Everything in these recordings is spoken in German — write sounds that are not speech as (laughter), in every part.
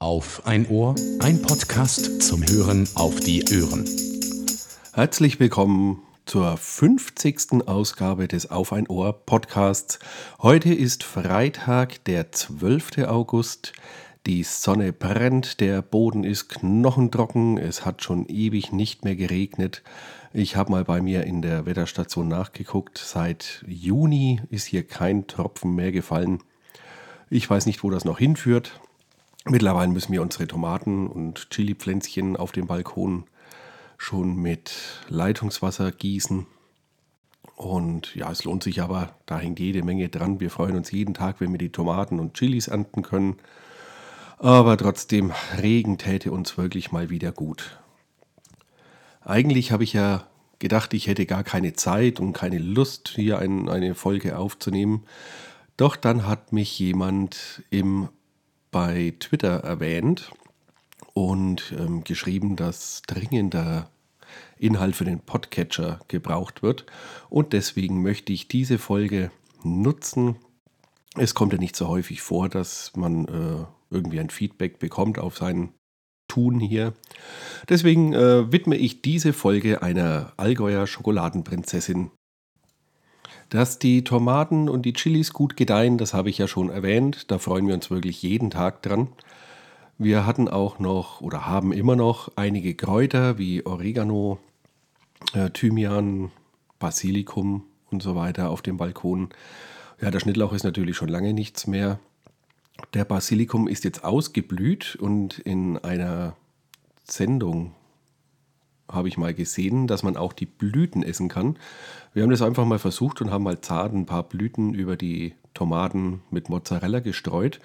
Auf ein Ohr, ein Podcast zum Hören auf die Ohren. Herzlich willkommen zur 50. Ausgabe des Auf ein Ohr Podcasts. Heute ist Freitag, der 12. August. Die Sonne brennt, der Boden ist knochentrocken, es hat schon ewig nicht mehr geregnet. Ich habe mal bei mir in der Wetterstation nachgeguckt. Seit Juni ist hier kein Tropfen mehr gefallen. Ich weiß nicht, wo das noch hinführt. Mittlerweile müssen wir unsere Tomaten und Chilipflänzchen auf dem Balkon schon mit Leitungswasser gießen. Und ja, es lohnt sich aber, da hängt jede Menge dran. Wir freuen uns jeden Tag, wenn wir die Tomaten und Chilis ernten können. Aber trotzdem, Regen täte uns wirklich mal wieder gut. Eigentlich habe ich ja gedacht, ich hätte gar keine Zeit und keine Lust, hier ein, eine Folge aufzunehmen. Doch dann hat mich jemand im, bei Twitter erwähnt und ähm, geschrieben, dass dringender Inhalt für den Podcatcher gebraucht wird. Und deswegen möchte ich diese Folge nutzen. Es kommt ja nicht so häufig vor, dass man äh, irgendwie ein Feedback bekommt auf seinen tun hier. Deswegen äh, widme ich diese Folge einer Allgäuer Schokoladenprinzessin. Dass die Tomaten und die Chilis gut gedeihen, das habe ich ja schon erwähnt. Da freuen wir uns wirklich jeden Tag dran. Wir hatten auch noch oder haben immer noch einige Kräuter wie Oregano, äh, Thymian, Basilikum und so weiter auf dem Balkon. Ja, der Schnittlauch ist natürlich schon lange nichts mehr. Der Basilikum ist jetzt ausgeblüht und in einer Sendung habe ich mal gesehen, dass man auch die Blüten essen kann. Wir haben das einfach mal versucht und haben mal zart ein paar Blüten über die Tomaten mit Mozzarella gestreut.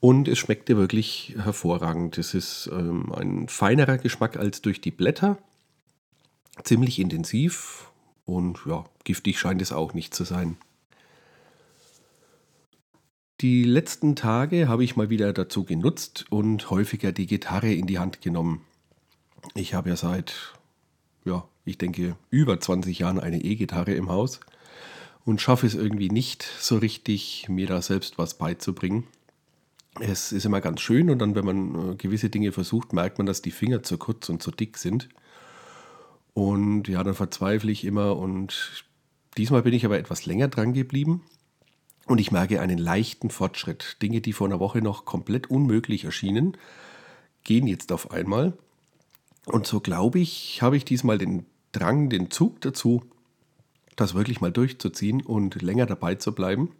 Und es schmeckte wirklich hervorragend. Es ist ähm, ein feinerer Geschmack als durch die Blätter. Ziemlich intensiv und ja, giftig scheint es auch nicht zu sein. Die letzten Tage habe ich mal wieder dazu genutzt und häufiger die Gitarre in die Hand genommen. Ich habe ja seit, ja, ich denke, über 20 Jahren eine E-Gitarre im Haus und schaffe es irgendwie nicht so richtig, mir da selbst was beizubringen. Es ist immer ganz schön und dann, wenn man äh, gewisse Dinge versucht, merkt man, dass die Finger zu kurz und zu dick sind. Und ja, dann verzweifle ich immer und diesmal bin ich aber etwas länger dran geblieben und ich merke einen leichten Fortschritt. Dinge, die vor einer Woche noch komplett unmöglich erschienen, gehen jetzt auf einmal. Und so glaube ich, habe ich diesmal den Drang, den Zug dazu, das wirklich mal durchzuziehen und länger dabei zu bleiben.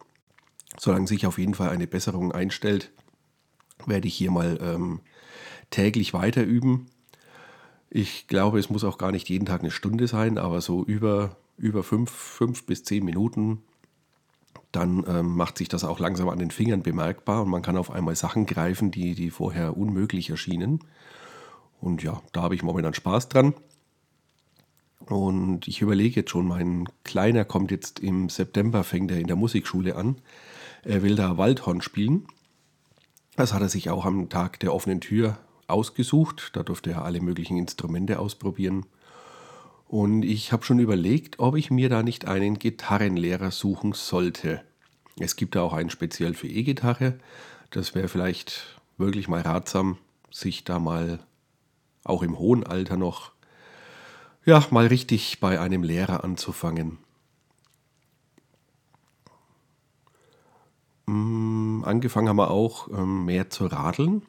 Solange sich auf jeden Fall eine Besserung einstellt, werde ich hier mal ähm, täglich weiter üben. Ich glaube, es muss auch gar nicht jeden Tag eine Stunde sein, aber so über, über fünf, fünf bis zehn Minuten dann ähm, macht sich das auch langsam an den Fingern bemerkbar und man kann auf einmal Sachen greifen, die, die vorher unmöglich erschienen. Und ja, da habe ich momentan Spaß dran. Und ich überlege jetzt schon, mein Kleiner kommt jetzt im September, fängt er in der Musikschule an. Er will da Waldhorn spielen. Das hat er sich auch am Tag der offenen Tür ausgesucht. Da durfte er alle möglichen Instrumente ausprobieren. Und ich habe schon überlegt, ob ich mir da nicht einen Gitarrenlehrer suchen sollte. Es gibt da auch einen speziell für E-Gitarre. Das wäre vielleicht wirklich mal ratsam, sich da mal auch im hohen Alter noch, ja, mal richtig bei einem Lehrer anzufangen. Mm, angefangen haben wir auch ähm, mehr zu radeln.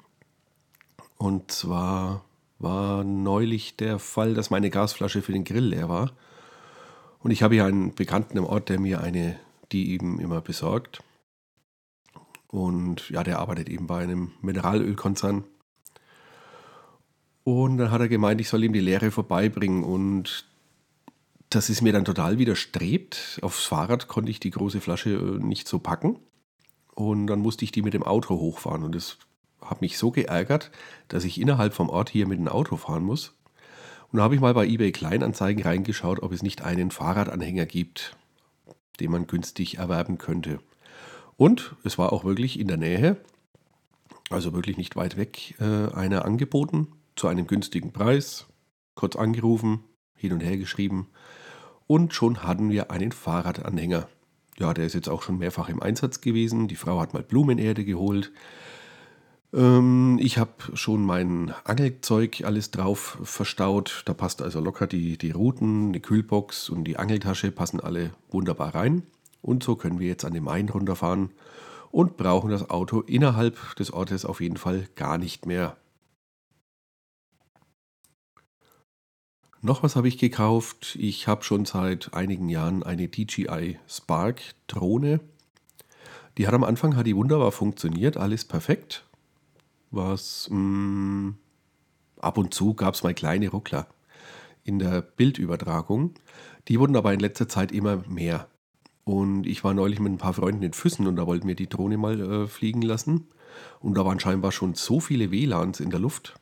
Und zwar war neulich der Fall, dass meine Gasflasche für den Grill leer war. Und ich habe hier einen Bekannten im Ort, der mir eine, die eben immer besorgt. Und ja, der arbeitet eben bei einem Mineralölkonzern. Und dann hat er gemeint, ich soll ihm die Leere vorbeibringen. Und das ist mir dann total widerstrebt. Aufs Fahrrad konnte ich die große Flasche äh, nicht so packen. Und dann musste ich die mit dem Auto hochfahren. Und das habe mich so geärgert, dass ich innerhalb vom Ort hier mit dem Auto fahren muss. Und da habe ich mal bei eBay Kleinanzeigen reingeschaut, ob es nicht einen Fahrradanhänger gibt, den man günstig erwerben könnte. Und es war auch wirklich in der Nähe, also wirklich nicht weit weg, äh, einer angeboten zu einem günstigen Preis. Kurz angerufen, hin und her geschrieben und schon hatten wir einen Fahrradanhänger. Ja, der ist jetzt auch schon mehrfach im Einsatz gewesen. Die Frau hat mal Blumenerde geholt. Ähm, ich habe schon mein Angelzeug alles drauf verstaut. Da passt also locker die, die Routen, die Kühlbox und die Angeltasche passen alle wunderbar rein. Und so können wir jetzt an den Main runterfahren und brauchen das Auto innerhalb des Ortes auf jeden Fall gar nicht mehr. Noch was habe ich gekauft. Ich habe schon seit einigen Jahren eine DJI Spark Drohne. Die hat am Anfang hat die wunderbar funktioniert, alles perfekt. Was mh, mm, ab und zu gab es mal kleine Ruckler in der Bildübertragung. Die wurden aber in letzter Zeit immer mehr. Und ich war neulich mit ein paar Freunden in Füssen und da wollten wir die Drohne mal äh, fliegen lassen. Und da waren scheinbar schon so viele WLANs in der Luft,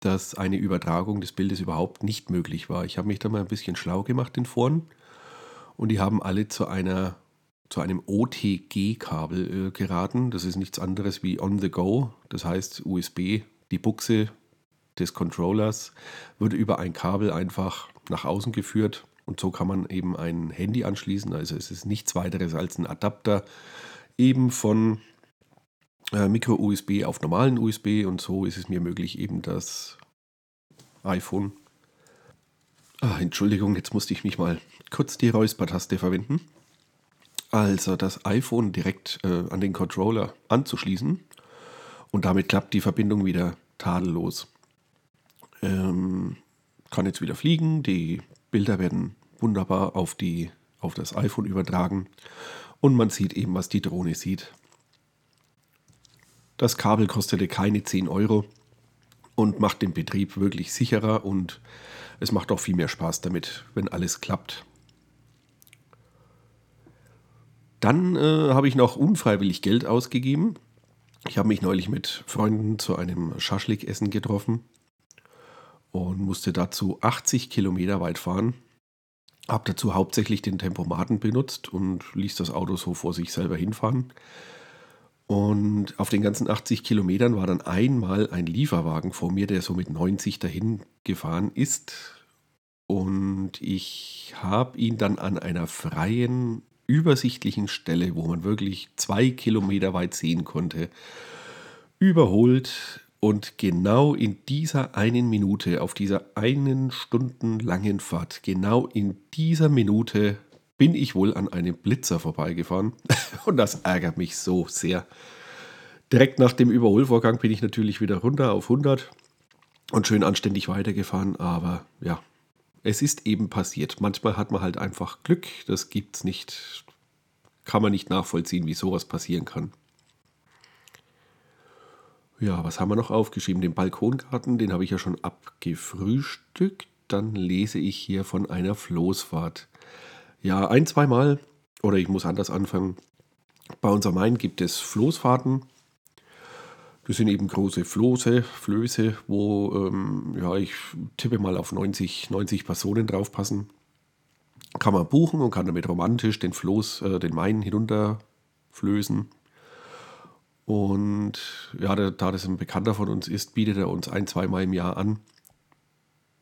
dass eine Übertragung des Bildes überhaupt nicht möglich war. Ich habe mich da mal ein bisschen schlau gemacht in Foren und die haben alle zu einer zu einem OTG-Kabel äh, geraten. Das ist nichts anderes wie on the go. Das heißt, USB, die Buchse des Controllers, wird über ein Kabel einfach nach außen geführt und so kann man eben ein Handy anschließen. Also es ist nichts weiteres als ein Adapter eben von Micro-USB auf normalen USB und so ist es mir möglich, eben das iPhone. Ah, Entschuldigung, jetzt musste ich mich mal kurz die Räuspertaste verwenden. Also das iPhone direkt äh, an den Controller anzuschließen und damit klappt die Verbindung wieder tadellos. Ähm, kann jetzt wieder fliegen, die Bilder werden wunderbar auf, die, auf das iPhone übertragen und man sieht eben, was die Drohne sieht. Das Kabel kostete keine 10 Euro und macht den Betrieb wirklich sicherer und es macht auch viel mehr Spaß damit, wenn alles klappt. Dann äh, habe ich noch unfreiwillig Geld ausgegeben. Ich habe mich neulich mit Freunden zu einem Schaschlik-Essen getroffen und musste dazu 80 Kilometer weit fahren. Habe dazu hauptsächlich den Tempomaten benutzt und ließ das Auto so vor sich selber hinfahren. Und auf den ganzen 80 Kilometern war dann einmal ein Lieferwagen vor mir, der so mit 90 dahin gefahren ist. Und ich habe ihn dann an einer freien, übersichtlichen Stelle, wo man wirklich zwei Kilometer weit sehen konnte, überholt und genau in dieser einen Minute, auf dieser einen Stunden langen Fahrt, genau in dieser Minute bin ich wohl an einem Blitzer vorbeigefahren. (laughs) Und das ärgert mich so sehr. Direkt nach dem Überholvorgang bin ich natürlich wieder runter auf 100 und schön anständig weitergefahren. Aber ja, es ist eben passiert. Manchmal hat man halt einfach Glück. Das gibt's nicht. Kann man nicht nachvollziehen, wie sowas passieren kann. Ja, was haben wir noch aufgeschrieben? Den Balkongarten, den habe ich ja schon abgefrühstückt. Dann lese ich hier von einer Floßfahrt. Ja, ein, zweimal, oder ich muss anders anfangen. Bei uns am Main gibt es Floßfahrten. Das sind eben große Floße, Flöße, wo ähm, ja, ich tippe mal auf 90, 90 Personen draufpassen. Kann man buchen und kann damit romantisch den Floß, äh, den Main hinunterflößen. Und ja, da, da das ein Bekannter von uns ist, bietet er uns ein, zweimal im Jahr an,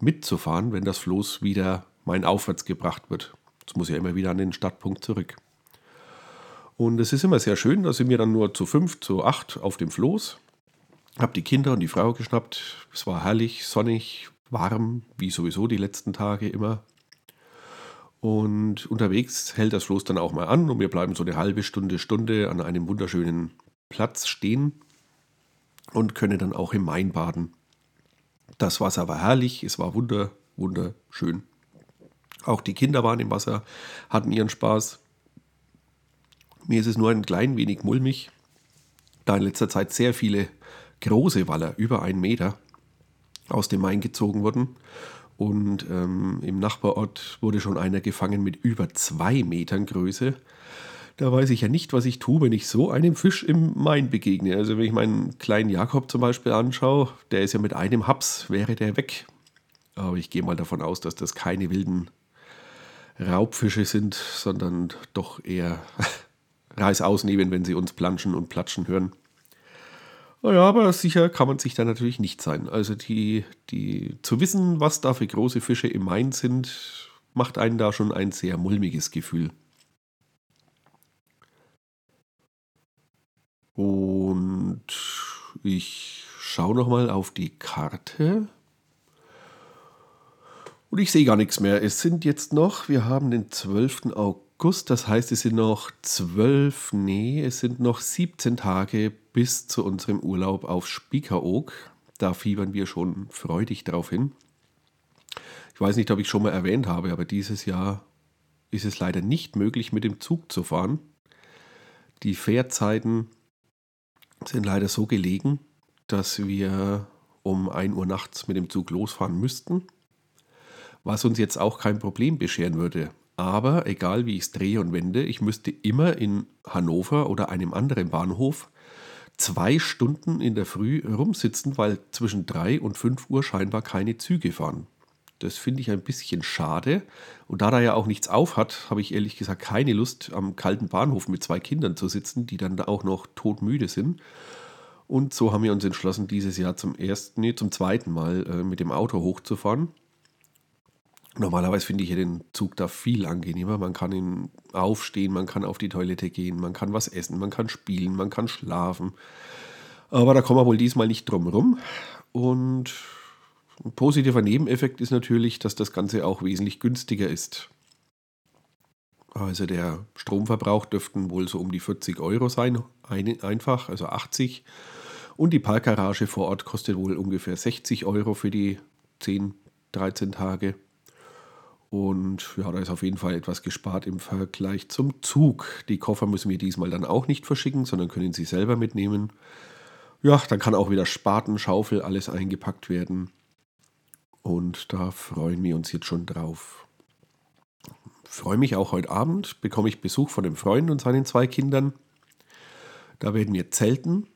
mitzufahren, wenn das Floß wieder Main aufwärts gebracht wird. Das muss ja immer wieder an den Startpunkt zurück. Und es ist immer sehr schön, da sind wir dann nur zu fünf, zu acht auf dem Floß. Hab die Kinder und die Frau geschnappt. Es war herrlich, sonnig, warm, wie sowieso die letzten Tage immer. Und unterwegs hält das Floß dann auch mal an und wir bleiben so eine halbe Stunde, Stunde an einem wunderschönen Platz stehen und können dann auch im Main baden. Das Wasser war herrlich, es war wunder, wunderschön. Auch die Kinder waren im Wasser, hatten ihren Spaß. Mir ist es nur ein klein wenig mulmig, da in letzter Zeit sehr viele große Waller, über einen Meter, aus dem Main gezogen wurden. Und ähm, im Nachbarort wurde schon einer gefangen mit über zwei Metern Größe. Da weiß ich ja nicht, was ich tue, wenn ich so einem Fisch im Main begegne. Also wenn ich meinen kleinen Jakob zum Beispiel anschaue, der ist ja mit einem Haps, wäre der weg. Aber ich gehe mal davon aus, dass das keine wilden Raubfische sind, sondern doch eher (laughs) Reis ausnehmen, wenn sie uns planschen und platschen hören. Naja, aber sicher kann man sich da natürlich nicht sein. Also die, die zu wissen, was da für große Fische im Main sind, macht einen da schon ein sehr mulmiges Gefühl. Und ich schaue nochmal auf die Karte. Und ich sehe gar nichts mehr. Es sind jetzt noch, wir haben den 12. August, das heißt, es sind noch 12, nee, es sind noch 17 Tage bis zu unserem Urlaub auf Spiekeroog. Da fiebern wir schon freudig drauf hin. Ich weiß nicht, ob ich schon mal erwähnt habe, aber dieses Jahr ist es leider nicht möglich, mit dem Zug zu fahren. Die Fährzeiten sind leider so gelegen, dass wir um 1 Uhr nachts mit dem Zug losfahren müssten, was uns jetzt auch kein Problem bescheren würde. Aber egal wie ich es drehe und wende, ich müsste immer in Hannover oder einem anderen Bahnhof zwei Stunden in der Früh rumsitzen, weil zwischen 3 und 5 Uhr scheinbar keine Züge fahren. Das finde ich ein bisschen schade. Und da da ja auch nichts auf hat, habe ich ehrlich gesagt keine Lust, am kalten Bahnhof mit zwei Kindern zu sitzen, die dann auch noch todmüde sind. Und so haben wir uns entschlossen, dieses Jahr zum ersten, nee, zum zweiten Mal äh, mit dem Auto hochzufahren. Normalerweise finde ich ja den Zug da viel angenehmer. Man kann ihn aufstehen, man kann auf die Toilette gehen, man kann was essen, man kann spielen, man kann schlafen. Aber da kommen wir wohl diesmal nicht drum rum. Und ein positiver Nebeneffekt ist natürlich, dass das Ganze auch wesentlich günstiger ist. Also der Stromverbrauch dürften wohl so um die 40 Euro sein, ein, einfach, also 80. Und die Parkgarage vor Ort kostet wohl ungefähr 60 Euro für die 10, 13 Tage. Und ja, da ist auf jeden Fall etwas gespart im Vergleich zum Zug. Die Koffer müssen wir diesmal dann auch nicht verschicken, sondern können sie selber mitnehmen. Ja, dann kann auch wieder Spaten, Schaufel, alles eingepackt werden. Und da freuen wir uns jetzt schon drauf. Freue mich auch heute Abend, bekomme ich Besuch von dem Freund und seinen zwei Kindern. Da werden wir zelten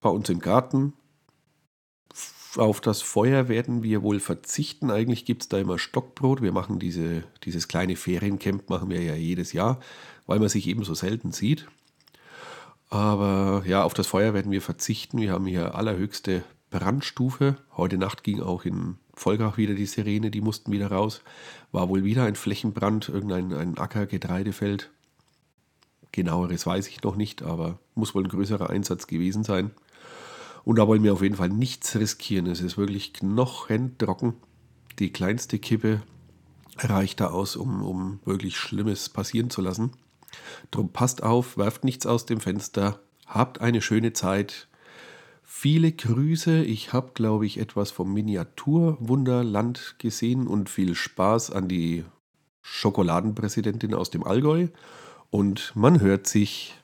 bei uns im Garten auf das Feuer werden wir wohl verzichten. Eigentlich gibt es da immer Stockbrot. Wir machen diese, dieses kleine Feriencamp, machen wir ja jedes Jahr, weil man sich eben so selten sieht. Aber ja, auf das Feuer werden wir verzichten. Wir haben hier allerhöchste Brandstufe. Heute Nacht ging auch in Volgach wieder die Sirene, die mussten wieder raus. War wohl wieder ein Flächenbrand, irgendein ein Acker, Getreidefeld. Genaueres weiß ich noch nicht, aber muss wohl ein größerer Einsatz gewesen sein. Und da wollen wir auf jeden Fall nichts riskieren. Es ist wirklich knochentrocken. Die kleinste Kippe reicht da aus, um, um wirklich Schlimmes passieren zu lassen. Drum passt auf, werft nichts aus dem Fenster, habt eine schöne Zeit. Viele Grüße. Ich habe, glaube ich, etwas vom Miniaturwunderland gesehen und viel Spaß an die Schokoladenpräsidentin aus dem Allgäu. Und man hört sich.